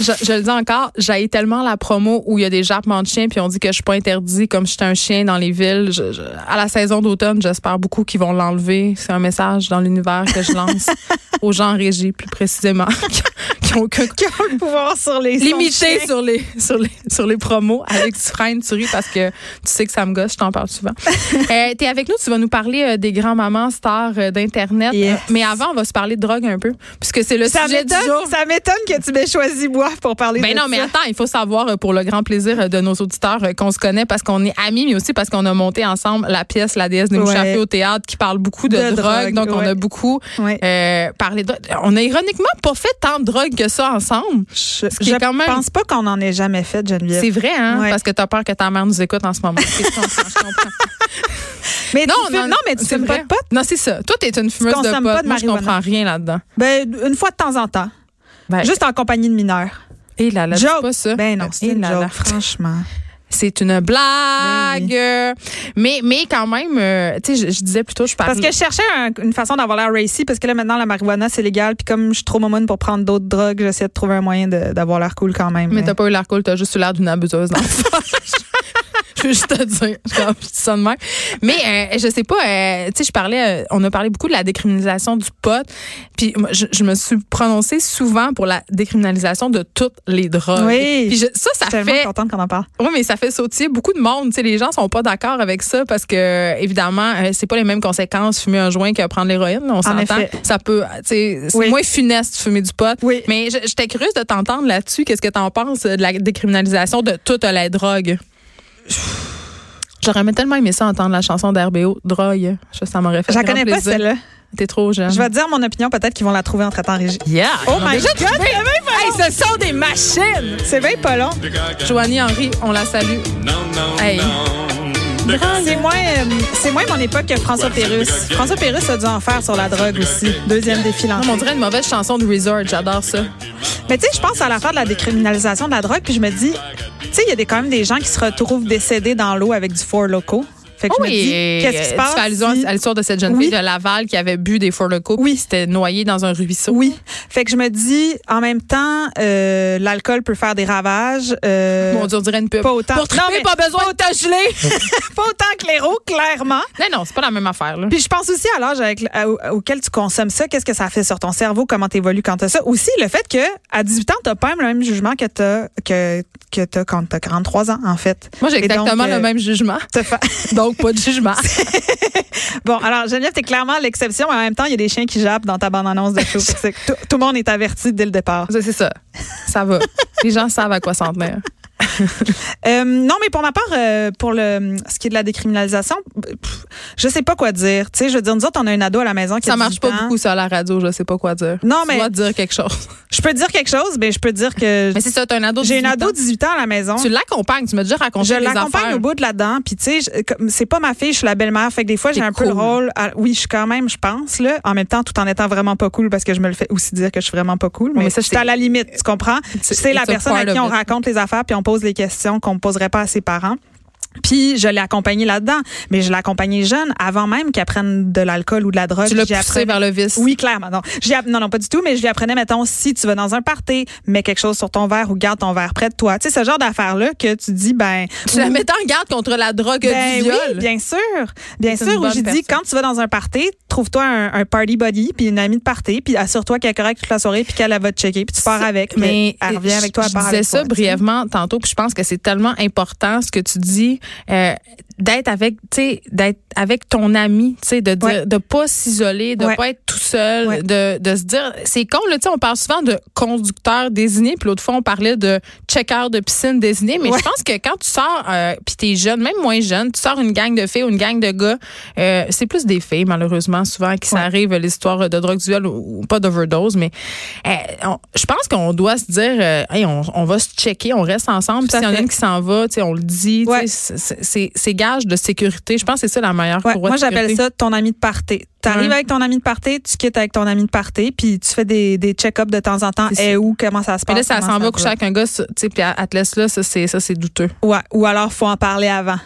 Je, je le dis encore, j'ai tellement la promo où il y a des jappements de chiens puis on dit que je suis pas interdit comme je suis un chien dans les villes. Je- je- à la saison d'automne, j'espère beaucoup qu'ils vont l'enlever. C'est un message dans l'univers que je lance aux gens en régie, plus précisément, qui, ont aucun Qui ont le pouvoir sur les limité sur les sur les sur les promos avec du frein tu ris parce que tu sais que ça me gosse je t'en parle souvent euh, t'es avec nous tu vas nous parler euh, des grands mamans stars euh, d'internet Yes. Mais avant on va se parler de drogue un peu puisque c'est le Ça sujet du jour ça m'étonne que tu m'aies choisi pour parler ben de non, mais attends, il faut savoir euh, pour le grand plaisir euh, de nos auditeurs euh, qu'on se connaît parce qu'on est amis, mais aussi parce qu'on a monté ensemble la pièce La déesse des Ouais. mouches au théâtre qui parle beaucoup de, De drogue. drogue, Donc, on a beaucoup Ouais. euh, parlé de On a ironiquement pas fait tant de drogue que ça ensemble. Je, qui est je quand même- pense pas qu'on en ait jamais fait, Geneviève. C'est vrai, hein? Parce que t'as peur que ta mère nous écoute en ce moment. Mais Non, tu non, non, mais tu fumes pas vrai. de pot? Non, c'est ça. Toi, t'es une fumeuse de consommes pot. pas de Moi, je comprends rien là-dedans. Ben, une fois de temps en temps. Ben, Juste en compagnie de mineurs. Et là, là, dis Joke. pas ça. Ben non, c'est et une là, là. joke, franchement. C'est une blague. Ben Mais, mais quand même, euh, tu sais, je, je disais plutôt, je parlais. Parce que je cherchais un- une façon d'avoir l'air racy, parce que là, maintenant, la marijuana, c'est légal. Puis comme je suis trop momoune pour prendre d'autres drogues, j'essaie de trouver un moyen d'avoir l'air cool quand même. Mais t'as pas eu l'air cool, t'as juste eu l'air d'une abuseuse d'enfant. Je veux juste te dire, je dis ça de même. Mais euh, je sais pas, euh, tu sais, je parlais, euh, on a parlé beaucoup de la décriminalisation du pot, puis moi, je, je me suis prononcée souvent pour la décriminalisation de toutes les drogues. Oui. Puis je- ça, Je suis ça tellement fait, contente qu'on en parle. oui, mais ça fait sautiller beaucoup de monde. Tu sais, les gens sont pas d'accord avec ça parce que évidemment, euh, c'est pas les mêmes conséquences fumer un joint que prendre l'héroïne. On s'entend. Ça peut, tu sais, c'est Oui. moins funeste de fumer du pot. Oui. Mais j'étais curieuse de t'entendre là-dessus. Qu'est-ce que t'en penses euh, de la décriminalisation de toute la drogue? J'aurais tellement aimé ça entendre la chanson d'RBO, Drogue. Je- Ça m'aurait fait Je la connais pas, celle-là. T'es trop jeune. Je vais te dire mon opinion, peut-être qu'ils vont la trouver en traitant régie. Yeah! Oh my God, pas Hey, ce sont des machines! C'est bien pas long. Joanie Henry, on la salue. Hey. C'est moins, euh, c'est moins mon époque que François Pérusse. François Pérusse a dû en faire sur la drogue aussi. Deuxième défi Non, on dirait une mauvaise chanson de Resort. J'adore ça. Mais tu sais, je pense à l'affaire de la décriminalisation de la drogue, puis je me dis, tu sais, il y a des, quand même des gens qui se retrouvent décédés dans l'eau avec du four loco. Fait que je me dis, qu'est-ce qui se euh, passe? Tu fais allusion si- à l'histoire de cette jeune Oui. fille de Laval qui avait bu des Four Loko Oui. puis s'était noyée dans un ruisseau. Oui. Fait que je me dis, en même temps, euh, l'alcool peut faire des ravages. euh, Mon Dieu, on dirait une pub. Pas autant. Pour triper, Non, mais- pas besoin de te geler. pas autant que l'héros, clairement. non, non, c'est pas la même affaire. Là. Puis je pense aussi à l'âge avec- à- au- auquel tu consommes ça, qu'est-ce que ça fait sur ton cerveau, comment tu évolues quand tu ça. Aussi, le fait que à 18 ans, tu pas même le même jugement que tu que, que t'as quand tu as 43 ans, en fait. Moi, j'ai donc, exactement euh, le même jugement. Donc, pas de jugement. Bon, alors Geneviève, t'es clairement l'exception, mais en même temps, il y a des chiens qui jappent dans ta bande-annonce de show. Tout, tout le monde est averti dès le départ. C'est ça. Ça va. Les gens savent à quoi s'en tenir. Euh, non, mais pour ma part, euh, pour le ce qui est de la décriminalisation, pff, je sais pas quoi dire. Tu sais, je veux dire, nous autres, on a un ado à la maison qui a Ça marche 18 pas beaucoup, ça, à la radio. Je sais pas quoi dire. Non, Tu mais- dois dire quelque chose. Je peux dire quelque chose, mais je peux dire que Mais c'est ça, t'as un ado de j'ai un 18 ado de 18 ans à la maison. Tu l'accompagnes. Tu m'as déjà raconté Je l'accompagne au bout de là-dedans, puis tu sais, c'est pas ma fille, je suis la belle-mère, fait que des fois j'ai un peu le rôle. à- oui, je suis quand même, je pense là, en même temps, tout en étant vraiment pas cool, parce que je me le fais aussi dire que je suis vraiment pas cool. Mais, mais ça, je suis à la limite, tu comprends? C'est la personne à qui on raconte les affaires, puis on pose les questions qu'on ne poserait pas à ses parents. Puis je l'ai accompagné là-dedans, mais je l'ai accompagné jeune, avant même qu'il apprenne de l'alcool ou de la drogue. Tu l'as poussé apprenais- vers le vice? oui, clairement. Non. Non, non, pas du tout, mais je lui apprenais, mettons, si tu vas dans un party, mets quelque chose sur ton verre ou garde ton verre près de toi. Tu sais, ce genre d'affaires-là que tu dis, ben. Tu la mets en garde contre la drogue ben du viol. oui, bien sûr. Bien sûr, où j'ai dit, quand tu vas dans un party, trouve-toi un, un party buddy, puis une amie de party, puis assure-toi qu'elle est correcte toute la soirée, puis qu'elle elle va te checker, puis tu pars avec. Mais, elle revient avec toi, je elle part disais avec ça toi, brièvement tantôt, puis je pense que c'est tellement important ce que tu dis euh, d'être avec, tu sais, d'être avec ton ami, tu sais, de dire, Ouais. de pas s'isoler, de Ouais. pas être seul, Ouais. de, de se dire, c'est con là, tu sais, on parle souvent de conducteur désigné, puis l'autre fois on parlait de checker de piscine désigné, mais Ouais. je pense que quand tu sors, euh, puis t'es jeune, même moins jeune, tu sors une gang de filles ou une gang de gars, euh, c'est plus des filles malheureusement souvent qui ça arrive l'histoire de drogue du viol ou, ou pas d'overdose, mais euh, on- je pense qu'on doit se dire, euh, hey, on, on va se checker, on reste ensemble. Puis s'il y en a une qui s'en va, tu sais, on le dit. Ouais. c'est gage de sécurité. Je pense que c'est ça la meilleure Ouais, moi, j'appelle ça ton ami de party. Tu arrives Ouais. avec ton ami de party, tu quittes avec ton ami de party, puis tu fais des, des check-ups de temps en temps. Et où, comment ça se passe. là, ça s'en va coucher avec un gars, tu sais, puis elle te laisse là, ça, c'est, ça, c'est douteux. Ouais, ou alors, faut en parler avant.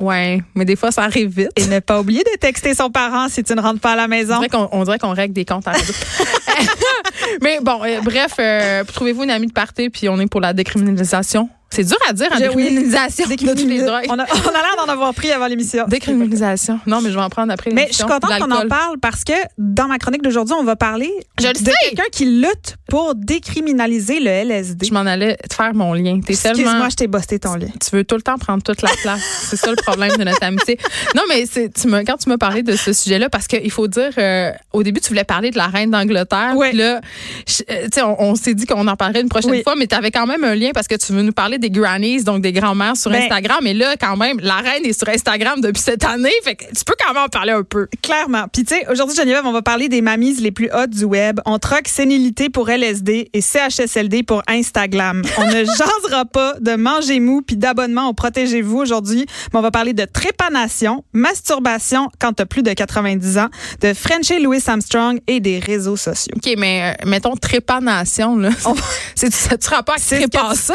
Ouais, mais des fois, ça arrive vite. Et ne pas oublier de texter son parent si tu ne rentres pas à la On maison. on dirait qu'on règle des comptes à la. Mais bon, euh, bref, euh, trouvez-vous une amie de party, puis on est pour la décriminalisation? C'est dur à dire, oui. décriminalisation drogues. On a, on a l'air d'en avoir pris avant l'émission. Décriminalisation. Non, mais je vais en prendre après Mais je suis l'émission. contente qu'on en parle parce que dans ma chronique d'aujourd'hui, on va parler Je de quelqu'un qui lutte pour décriminaliser le LSD. Je m'en allais te faire mon lien. Excuse-moi, tellement... je t'ai busté ton lien. Tu veux tout le temps prendre toute la place. c'est ça le problème de notre amitié. Non, mais c'est, tu me, quand tu m'as parlé de ce sujet-là, parce qu'il faut dire, euh, au début, tu voulais parler de la reine d'Angleterre. Puis là, je- euh, on, on s'est dit qu'on en parlerait une prochaine Oui. fois, mais tu avais quand même un lien parce que tu veux nous parler des grannies, donc des grands-mères sur Ben- Instagram. Et là, quand même, la reine est sur Instagram depuis cette année. Fait que tu peux quand même en parler un peu. Clairement. Puis tu sais, aujourd'hui, Geneviève, on va parler des mamies les plus hautes du web. On troque sénilité pour LSD et CHSLD pour Instagram. On ne jasera pas de manger mou puis d'abonnement au Protégez-vous aujourd'hui, mais on va parler de trépanation, masturbation quand t'as plus de 90 ans, de Frenchie Louis Armstrong et des réseaux sociaux. OK, mais euh, mettons trépanation, là. On- C'est, ça tu rapport avec trépasser?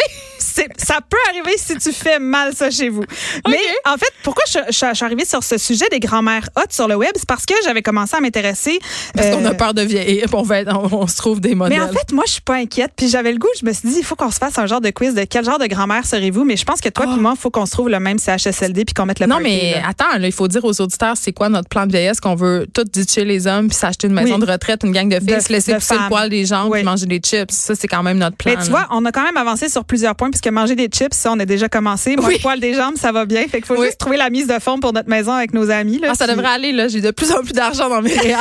Ça peut arriver si tu fais mal ça chez vous. Mais en fait, pourquoi je, je- je suis arrivée sur ce sujet des grands-mères hautes sur le web, c'est parce que j'avais commencé à m'intéresser. Parce qu'on euh, a peur de vieillir, on, va être- on, on se trouve des modèles. Mais en fait, moi, je suis pas inquiète. Puis j'avais le goût, je me suis dit, il faut qu'on se fasse un genre de quiz de quel genre de grand-mère serez-vous? Mais je pense que toi Oh. puis moi, il faut qu'on se trouve le même CHSLD puis qu'on mette le Non, party, mais là. attends, là, il faut dire aux auditeurs, c'est quoi notre plan de vieillesse? Qu'on veut tout ditcher les hommes puis s'acheter une maison Oui. de retraite, une gang de filles, De- se laisser pousser le poil des jambes Oui. puis manger des chips. Ça, c'est quand même notre plan. Mais tu là. vois, on a quand même avancé sur plusieurs points puisque manger des chips, ça, on a déjà commencé. Moi, Oui. le poil des jambes, ça va bien. Fait qu'il faut Oui. juste trouver la mise de fond pour notre maison avec nos amis. Là, Ah, ça Puis- devrait aller, là. J'ai de plus en plus d'argent dans mes réels.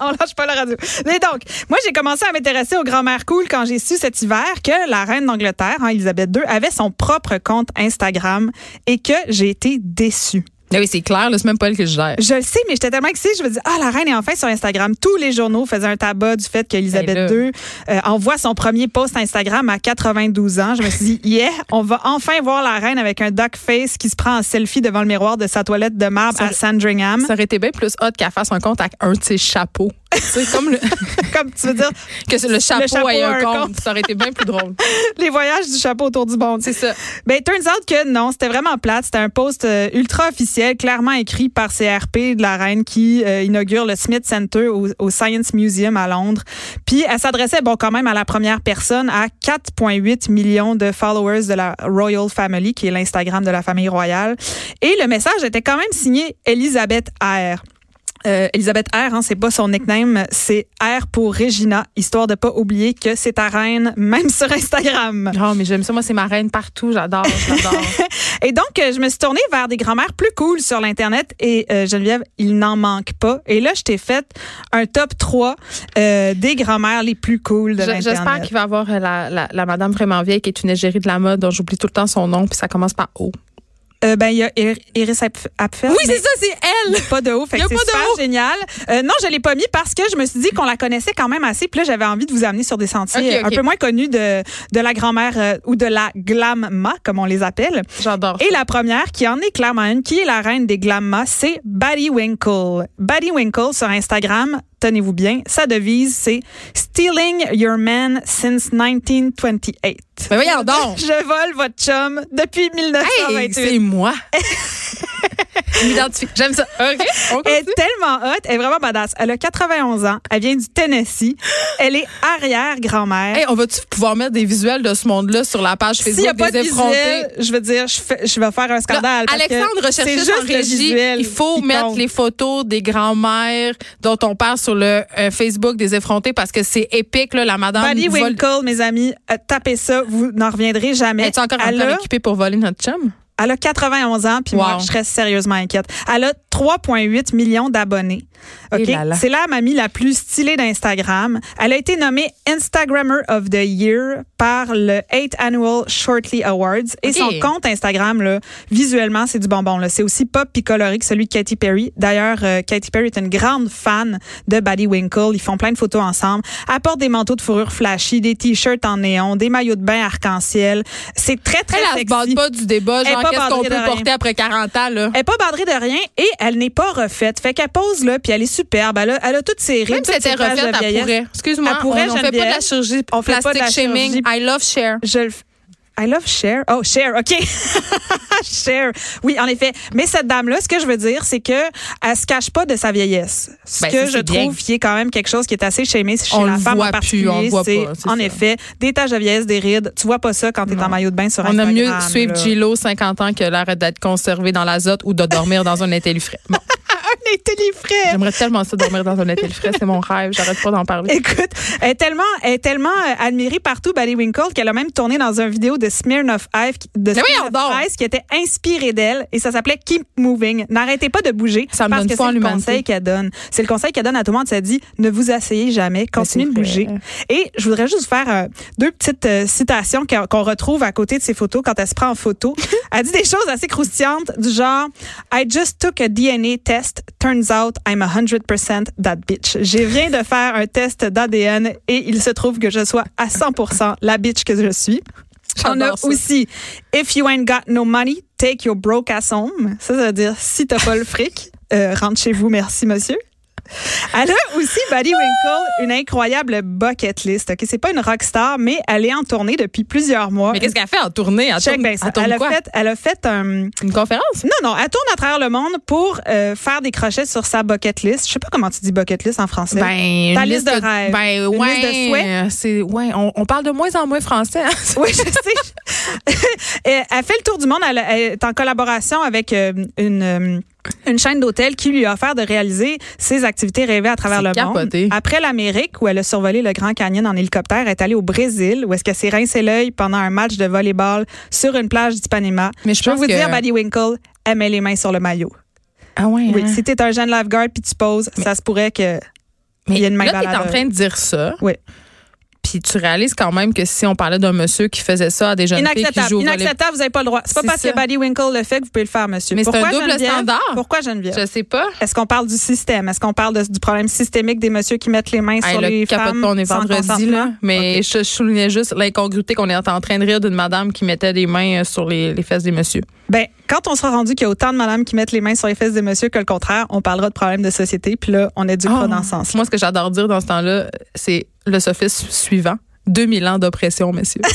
on lâche pas la radio. Mais donc, moi, j'ai commencé à m'intéresser aux grand-mères cool quand j'ai su cet hiver que la reine d'Angleterre, hein, Elisabeth II, avait son propre compte Instagram et que j'ai été déçue. Ah oui, c'est clair, là, c'est même pas elle que je gère. Je le sais, mais j'étais tellement excitée. Je me dis, ah, la reine est enfin sur Instagram. Tous les journaux faisaient un tabac du fait qu'Elisabeth Ben. II euh, envoie son premier post Instagram à 92 ans. Je me suis dit, yeah, on va enfin voir la reine avec un duck face qui se prend en selfie devant le miroir de sa toilette de marbre Ça- à Sandringham. Ça aurait été bien plus hot qu'elle fasse un compte avec un de ses chapeaux. Sais, comme le, Comme tu veux dire, que le chapeau, chapeau ait a un un compte. compte. Ça aurait été bien plus drôle. les voyages du chapeau autour du monde. C'est ça. Ben, turns out que non, c'était vraiment plate. C'était un post euh, ultra officiel, clairement écrit par CRP de la reine qui euh, inaugure le Smith Center au, au Science Museum à Londres. Puis elle s'adressait, bon, quand même à la première personne, à 4,8 millions de followers de la Royal Family, qui est l'Instagram de la famille royale. Et le message était quand même signé Elisabeth R. Euh, Elisabeth R, hein, c'est pas son nickname, c'est R pour Regina, histoire de pas oublier que c'est ta reine, même sur Instagram. Oh, mais j'aime ça. Moi, c'est ma reine partout. J'adore, j'adore. Et donc, euh, je me suis tournée vers des grand-mères plus cool sur l'Internet. Et euh, Geneviève, il n'en manque pas. Et là, je t'ai fait un top 3 euh, des grand-mères les plus cool de l'Internet. J'espère qu'il va y avoir euh, la, la, la madame vraiment vieille qui est une égérie de la mode dont j'oublie tout le temps son nom, puis ça commence par O. Euh, ben, il y a Ir- Iris Apf- Apfel. mais ça, c'est elle! Pas de haut, fait que c'est super haut. génial. Euh, non, je l'ai pas mis parce que je me suis dit qu'on la connaissait quand même assez. Puis là, j'avais envie de vous amener sur des sentiers un peu moins connus de, de la grand-mère euh, ou de la glamma, comme on les appelle. J'adore. Et la première, qui en est clairement une, qui est la reine des glammas, c'est Batty Winkle. Batty Winkle sur Instagram, tenez-vous bien, sa devise, c'est Stealing your man since 1928. Mais voyons donc! Je vole votre chum depuis Hey, 1928. c'est moi! M'identifie. J'aime ça. OK, on Elle est tellement hot, elle est vraiment badass. Elle a 91 ans, elle vient du Tennessee, elle est arrière-grand-mère. Hey, on va-tu pouvoir mettre des visuels de ce monde-là sur la page Facebook a pas de des effrontés? visuel, je veux dire, je, fais- je vais faire un Là, scandale. parce Alexandre recherche juste en régie. Il faut mettre compte. les photos des grands-mères dont on parle sur le euh, Facebook des effrontés parce que c'est épique, là, la madame. Vole- Winkle, mes amis, euh, tapez ça, vous n'en reviendrez jamais. Es-tu encore elle, encore a, équipée pour voler notre chum? Elle a 91 ans, puis moi, je serais sérieusement inquiète. Elle a 3,8 millions d'abonnés. Et OK? C'est la mamie la plus stylée d'Instagram. Elle a été nommée Instagrammer of the Year par le 8th Annual Shortly Awards. Et son compte Instagram, là, visuellement, c'est du bonbon. C'est aussi pop et coloré que celui de Katy Perry. D'ailleurs, euh, Katy Perry est une grande fan de Buddy Winkle. Ils font plein de photos ensemble. Elle porte des manteaux de fourrure flashy, des t-shirts en néon, des maillots de bain arc-en-ciel. C'est très, très Elle, elle se sexy. bande pas du débat, Elle genre Qu'est-ce qu'on peut de rien. porter après 40 ans, là? Elle est pas bandrée de rien et elle n'est pas refaite. Fait qu'elle pose là, puis elle est superbe. Elle a, elle a toutes ses rides, Même si ses taches refaite, elle pourrait. Excuse-moi, Elle pourrait, on, on fait pas de la chirurgie On fait pas de la shaming. chirurgie. I love share. Je le f- I love Cher. Oh, Cher, OK. Cher. Oui, en effet. Mais cette dame-là, ce que je veux dire, c'est que elle se cache pas de sa vieillesse. Ce Ben, que je trouve qui est quand même quelque chose qui est assez shamé chez On la femme voit en plus, on voit pas, en ça. effet, des taches de vieillesse, des rides. Tu vois pas ça quand tu es en maillot de bain sur On Instagram. aime mieux suivre. Gilo, 50 ans, que l'arrête d'être conservé dans l'azote ou de dormir dans un intellifrais. Bon, Un intellifrais. j'aimerais tellement ça dormir dans un intellifrais. C'est mon rêve. J'arrête pas d'en parler. Écoute, elle est tellement, elle est tellement euh, admirée partout, Bally Winkle, qu'elle a même tourné dans une vidéo de Smirnoff Ice, de Smirnoff! Ice qui était inspirée d'elle et ça s'appelait Keep Moving. N'arrêtez pas de bouger Ça me parce donne que c'est le conseil qu'elle donne. C'est le conseil qu'elle donne à tout le monde. Ça dit ne vous asseyez jamais, continuez de bouger. Et je voudrais juste faire euh, deux petites euh, citations qu'on retrouve à côté de ses photos quand elle se prend en photo. elle dit des choses assez croustillantes du genre I just took a DNA test. Turns out I'm 100% that bitch. J'ai viens de faire un test d'ADN et il se trouve que je sois à 100% la bitch que je suis. On a J'adore ça. aussi If you ain't got no money, take your broke ass home. Ça, ça veut dire si t'as pas le fric, euh, rentre chez vous, merci monsieur. Elle a aussi, Buddy Winkle, une incroyable bucket list. Ok, C'est pas une rockstar, mais elle est en tournée depuis plusieurs mois. Mais qu'est-ce qu'elle fait en tournée? Elle Check tourne- bien ça. elle tourne Elle a quoi? fait, elle a fait un, Une conférence? non, non, elle tourne à travers le monde pour euh, faire des crochets sur sa bucket list. Je sais pas comment tu dis bucket list en français. Ben, Ta liste de rêves. Ben, ouais. liste de souhaits. C'est, ouais, on, on parle de moins en moins français. hein. Oui, je sais. elle elle fait le tour du monde. Elle, elle est en collaboration avec euh, une, euh, une chaîne d'hôtels qui lui a offert de réaliser ses activités rêvées à travers le capoté. monde. Après l'Amérique, où elle a survolé le Grand Canyon en hélicoptère, elle est allée au Brésil, où est-ce qu'elle s'est rincé l'œil pendant un match de volleyball sur une plage d'Ipanema. Mais je peux vous que- dire, Buddy Winkle, elle met les mains sur le maillot. Ah ouais. Oui, hein? si t'es un jeune lifeguard puis tu poses, ça se pourrait que Mais il y a une main là, t'es en train de dire ça. Oui. Puis tu réalises quand même que si on parlait d'un monsieur qui faisait ça à des jeunes filles qui jouent Inacceptable, vous n'avez pas le droit. C'est pas parce ça. que Buddy Winkle le fait que vous pouvez le faire, monsieur. Mais c'est un double standard. Pourquoi Geneviève? Je sais pas. Est-ce qu'on parle du système? Est-ce qu'on parle de- du problème systémique des messieurs qui mettent les mains Hey, sur là, les capote femmes pas, on est vendredi, là. Mais je, je soulignais juste l'incongruité qu'on est en train de rire d'une madame qui mettait des mains euh, sur les, les fesses des messieurs. Ben, quand on sera rendu qu'il y a autant de madames qui mettent les mains sur les fesses des messieurs que le contraire, on parlera de problèmes de société. Puis là, on éduquera Oh. dans ce sens. Moi, ce que j'adore dire dans ce temps-là, c'est le sophisme suivant. 2000 ans d'oppression, messieurs.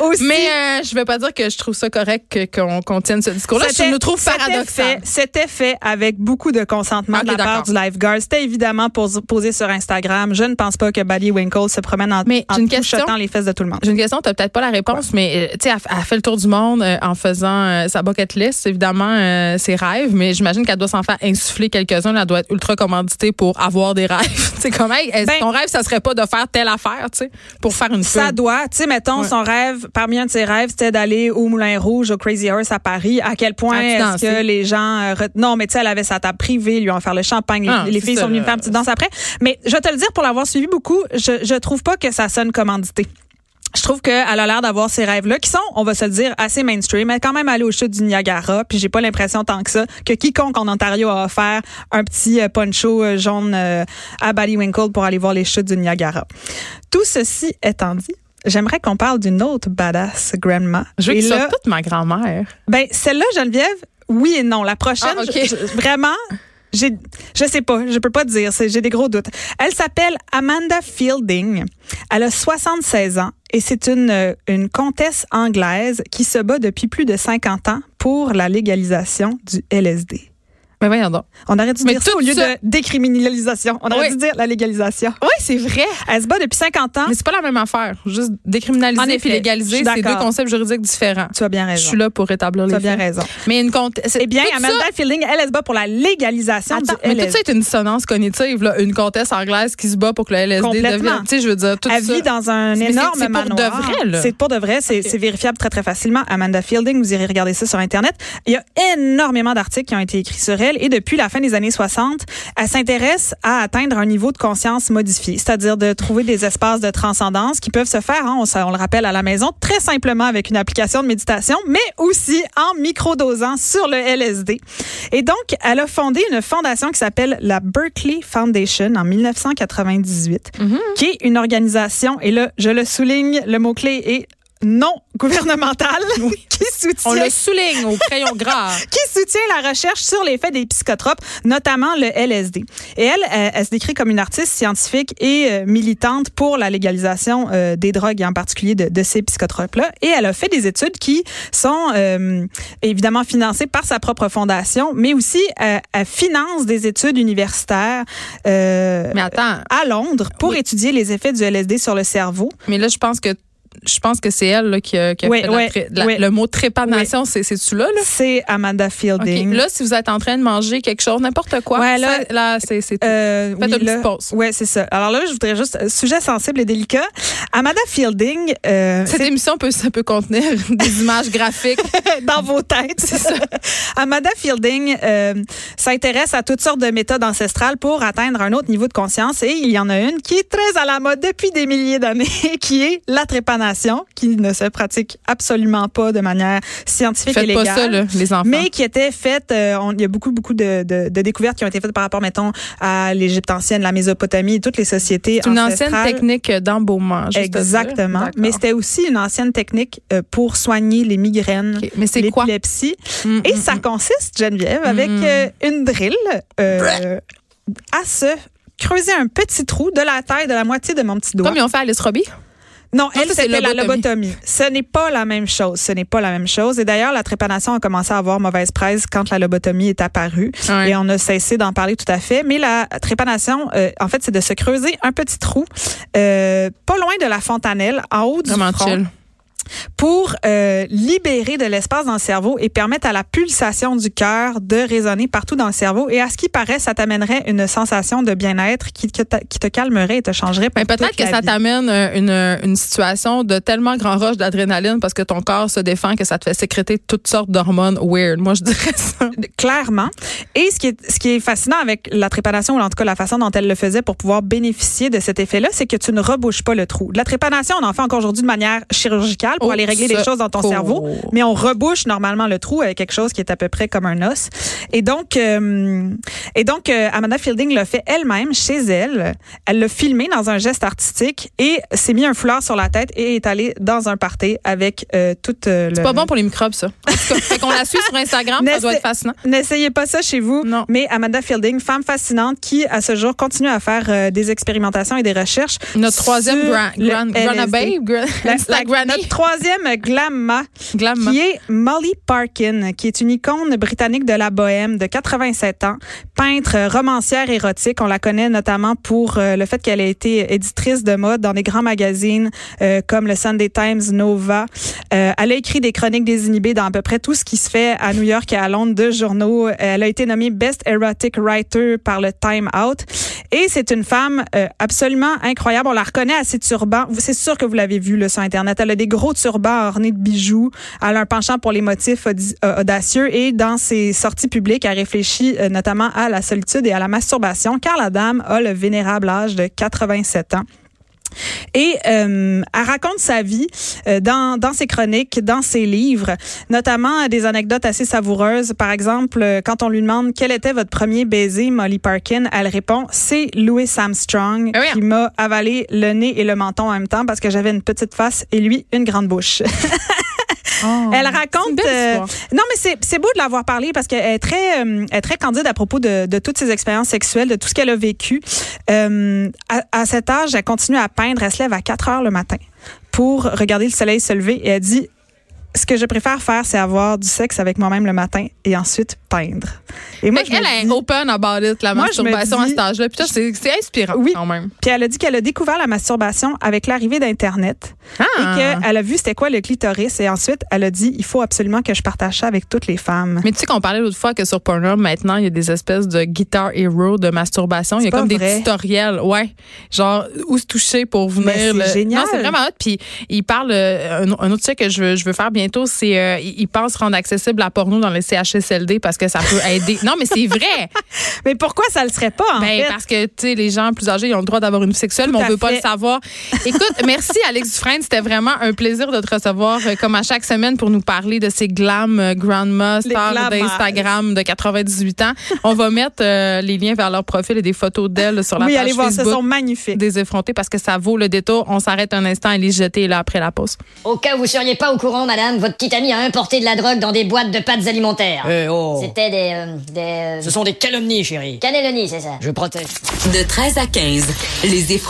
Aussi, Mais euh, je vais pas dire que je trouve ça correct qu'on tienne ce discours-là. Je me trouve paradoxal. C'était fait avec beaucoup de consentement de la part du lifeguard. C'était évidemment pos- posé sur Instagram. Je ne pense pas que Buddy Winkle se promène en, Mais en j'ai une question. touchotant les fesses de tout le monde. J'ai une question, tu peut-être pas la réponse, mais euh, tu sais, elle, elle fait le tour du monde euh, en faisant euh, sa bucket list, évidemment, ses rêves, mais j'imagine qu'elle doit s'en faire insuffler quelques-uns. Elle doit être ultra commanditée pour avoir des rêves. sais, comment, est-ce Ben- ton rêve, ça serait pas de faire telle affaire, tu sais, pour faire une Ça pub? doit, tu sais, mettons, Ouais. son rêve, parmi un de ses rêves, c'était d'aller au Moulin Rouge, au Crazy Horse à Paris. À quel point est-ce que les gens... euh, Non, mais tu sais, elle avait sa table privée, lui en faire le champagne. Les, Ah, les filles ça, sont venues faire une petite danse après. Mais je vais te le dire, pour l'avoir suivi beaucoup, je, je trouve pas que ça sonne commandité. Je trouve qu'elle a l'air d'avoir ces rêves-là qui sont, on va se le dire, assez mainstream. Elle est quand même allée au chute du Niagara, puis j'ai pas l'impression tant que ça que quiconque en Ontario a offert un petit euh, poncho euh, jaune euh, à Winkle pour aller voir les chutes du Niagara. Tout ceci étant dit, j'aimerais qu'on parle d'une autre badass grandma. Je veux que là, toute ma grand-mère. ben celle-là, Geneviève, oui et non. La prochaine, Ah, je- vraiment. Je sais pas, je peux pas te dire, j'ai des gros doutes. Elle s'appelle Amanda Fielding. Elle a 76 ans et c'est une, une comtesse anglaise qui se bat depuis plus de 50 ans pour la légalisation du LSD. Mais voyons donc. On aurait dû Mais dire ça au lieu ça- de décriminalisation. On aurait Oui. dû dire la légalisation. Oui, c'est vrai. Elle se bat depuis 50 ans. Mais c'est pas la même affaire. Juste En décriminaliser effet, puis je légaliser, c'est deux concepts juridiques différents. Tu as bien Je raison. suis là pour rétablir Tu les as bien faits. raison. Mais une compte. Eh bien, Amanda Fielding, elle, elle se bat pour la légalisation Attends, du mais LSD. tout ça est une dissonance cognitive, là. Une comtesse anglaise qui se bat pour que le LSD devienne. Tu sais, je veux dire, tout Elle ça. vit dans un énorme c'est pour de vrai. C'est pour de vrai. C'est vérifiable très, très facilement. Amanda Fielding, vous irez regarder ça sur Internet. Il y a énormément d'articles qui ont été écrits sur elle. Et depuis la fin des années 60, elle s'intéresse à atteindre un niveau de conscience modifié, c'est-à-dire de trouver des espaces de transcendance qui peuvent se faire, hein, on, le rappelle, à la maison, très simplement avec une application de méditation, mais aussi en microdosant sur le LSD. Et donc, elle a fondé une fondation qui s'appelle la Berkeley Foundation en 1998 qui est une organisation, et là, je le souligne, le mot-clé est non gouvernementale qui soutient. On le souligne au crayon gras. qui soutient la recherche sur l'effet des psychotropes, notamment le LSD. Et elle, elle, elle se décrit comme une artiste scientifique et euh, militante pour la légalisation euh, des drogues et en particulier de, de ces psychotropes-là. Et elle a fait des études qui sont euh, évidemment financées par sa propre fondation, mais aussi euh, elle finance des études universitaires euh, Mais attends, à Londres pour Oui. étudier les effets du LSD sur le cerveau. mais là, je pense que je pense que c'est elle là, qui a, qui a Oui, fait oui, la- oui. le mot trépanation, c'est c'est-tu là, là? C'est Amanda. Fielding. Là, si vous êtes en train de manger quelque chose, n'importe quoi, Ouais, là- là c'est. Euh, Faites oui, une petite là- pause. Ouais, c'est ça. Alors là, je voudrais juste sujet sensible et délicat. Amanda Fielding, euh, Cette émission peut, ça peut contenir des images graphiques. dans vos têtes. C'est ça. Amanda Fielding euh, s'intéresse à toutes sortes de méthodes ancestrales pour atteindre un autre niveau de conscience et il y en a une qui est très à la mode depuis des milliers d'années, qui est la trépanation, qui ne se pratique absolument pas de manière scientifique et Faites légale. pas ça, là, les enfants. mais qui était faite, euh, il y a beaucoup, beaucoup de, de- de découvertes qui ont été faites par rapport, mettons, à l'Égypte ancienne, la Mésopotamie, toutes les sociétés c'est une ancienne technique d'embaumement. Exactement. Mais c'était aussi une ancienne technique euh, pour soigner les migraines, OK. Mais l'épilepsie. Mm, Et mm, ça mm. consiste, Geneviève, avec Mm. euh, une drill euh, à se creuser un petit trou de la taille de la moitié de mon petit doigt. Comme ils ont fait à Alice Robbie. Non, elle, c'était la lobotomie. Ce n'est pas la même chose. Ce n'est pas la même chose. Et d'ailleurs, la trépanation a commencé à avoir mauvaise presse quand la lobotomie est apparue. Ouais. Et on a cessé d'en parler tout à fait. Mais la trépanation, euh, en fait, c'est de se creuser un petit trou euh, pas loin de la fontanelle, en haut du front. Pour euh, libérer de l'espace dans le cerveau et permettre à la pulsation du cœur de résonner partout dans le cerveau. Et à ce qui paraît, ça t'amènerait une sensation de bien-être qui, te calmerait et te changerait Mais peut-être que ça t'amène euh, une, une situation de tellement grand rush d'adrénaline parce que ton corps se défend que ça te fait sécréter toutes sortes d'hormones weird. Moi, je dirais ça. Clairement. Et ce qui est, ce qui est fascinant avec la trépanation, ou en tout cas la façon dont elle le faisait pour pouvoir bénéficier de cet effet-là, c'est que tu ne rebouches pas le trou. De la trépanation, on en fait encore aujourd'hui de manière chirurgicale pour aller régler des choses dans ton cerveau, mais on rebouche normalement le trou avec quelque chose qui est à peu près comme un os. Et donc, euh, et donc euh, Amanda Fielding l'a fait elle-même chez elle. Elle l'a filmé dans un geste artistique et s'est mis un foulard sur la tête et est allée dans un party avec euh, toute euh, le... C'est pas bon pour les microbes, ça. Fait qu'on la suit sur Instagram, ça doit être fascinant. N'essayez pas ça chez vous. Non. Mais Amanda Fielding, femme fascinante qui, à ce jour, continue à faire euh, des expérimentations et des recherches. Notre troisième grand, grand, LSD. Grana Babe, gra- La- c'est la la- granny. notre troisième glamma, Glam. qui est Molly Parkin, qui est une icône britannique de la bohème de 87 ans, peintre, romancière érotique. On la connaît notamment pour euh, le fait qu'elle a été éditrice de mode dans des grands magazines euh, comme le Sunday Times, Nova. Euh, elle a écrit des chroniques désinhibées dans à peu près tout ce qui se fait à New York et à Londres de journaux. Elle a été nommée Best Erotic Writer par le Time Out. Et c'est une femme euh, absolument incroyable. On la reconnaît à ses turbans. Vous- C'est sûr que vous l'avez vu là, sur Internet. Elle a des gros ornés de bijoux. Elle a un penchant pour les motifs euh, audacieux. Et dans ses sorties publiques, elle réfléchit euh, notamment à la solitude et à la masturbation, car la dame a le vénérable âge de 87 ans. Et euh, elle raconte sa vie euh, dans, dans ses chroniques, dans ses livres, notamment euh, des anecdotes assez savoureuses. Par exemple, euh, quand on lui demande quel était votre premier baiser, Molly Parkin, elle répond c'est Louis Armstrong Ah oui. qui m'a avalé le nez et le menton en même temps parce que j'avais une petite face et lui une grande bouche. Oh. Elle raconte. euh, non, mais c'est c'est beau de l'avoir parlé parce qu'elle est très, euh, elle est très candide à propos de, de toutes ses expériences sexuelles, de tout ce qu'elle a vécu. Euh, à, à cet âge, elle continue à peindre. Elle se lève à 4 heures le matin pour regarder le soleil se lever et elle dit ce que je préfère faire, c'est avoir du sexe avec moi-même le matin et ensuite peindre. Et moi, Fait je me qu'elle est open about it, la Moi, masturbation à cet âge-là. Puis c'est inspirant Oui. quand même. Puis elle a dit qu'elle a découvert la masturbation avec l'arrivée d'Internet Ah. et qu'elle a vu c'était quoi le clitoris et ensuite elle a dit il faut absolument que je partage ça avec toutes les femmes. Mais tu sais qu'on parlait l'autre fois que sur Pornhub, maintenant, il y a des espèces de guitar hero de masturbation. Il y a comme des tutoriels, ouais. Genre, où se toucher pour venir. Mais c'est le- génial. Non, c'est vraiment hot. Puis il parle, euh, un, un autre truc que je veux, je veux faire bientôt, bientôt, c'est euh, ils pensent rendre accessible la porno dans les CHSLD parce que ça peut aider. non, mais c'est vrai. mais pourquoi ça le serait pas en ben, fait? parce que tu sais les gens plus âgés ils ont le droit d'avoir une vie sexuelle, mais on veut pas le savoir. Écoute, merci Alex Dufresne, c'était vraiment un plaisir de te recevoir euh, comme à chaque semaine pour nous parler de ces glam euh, grandma stars d'Instagram de 98 ans. On va mettre euh, les liens vers leur profil et des photos d'elles sur la oui, page allez voir, Facebook. ce sont magnifiques. Des effrontés parce que ça vaut le détour. On s'arrête un instant et les jeter là après la pause. Au cas où vous seriez pas au courant, madame, votre petite amie a importé de la drogue dans des boîtes de pâtes alimentaires. Eh oh. C'était des... euh, des... euh, Ce sont des calomnies, chérie. cannelloni, c'est ça. Je protège. De 13 à 15, les effrontés.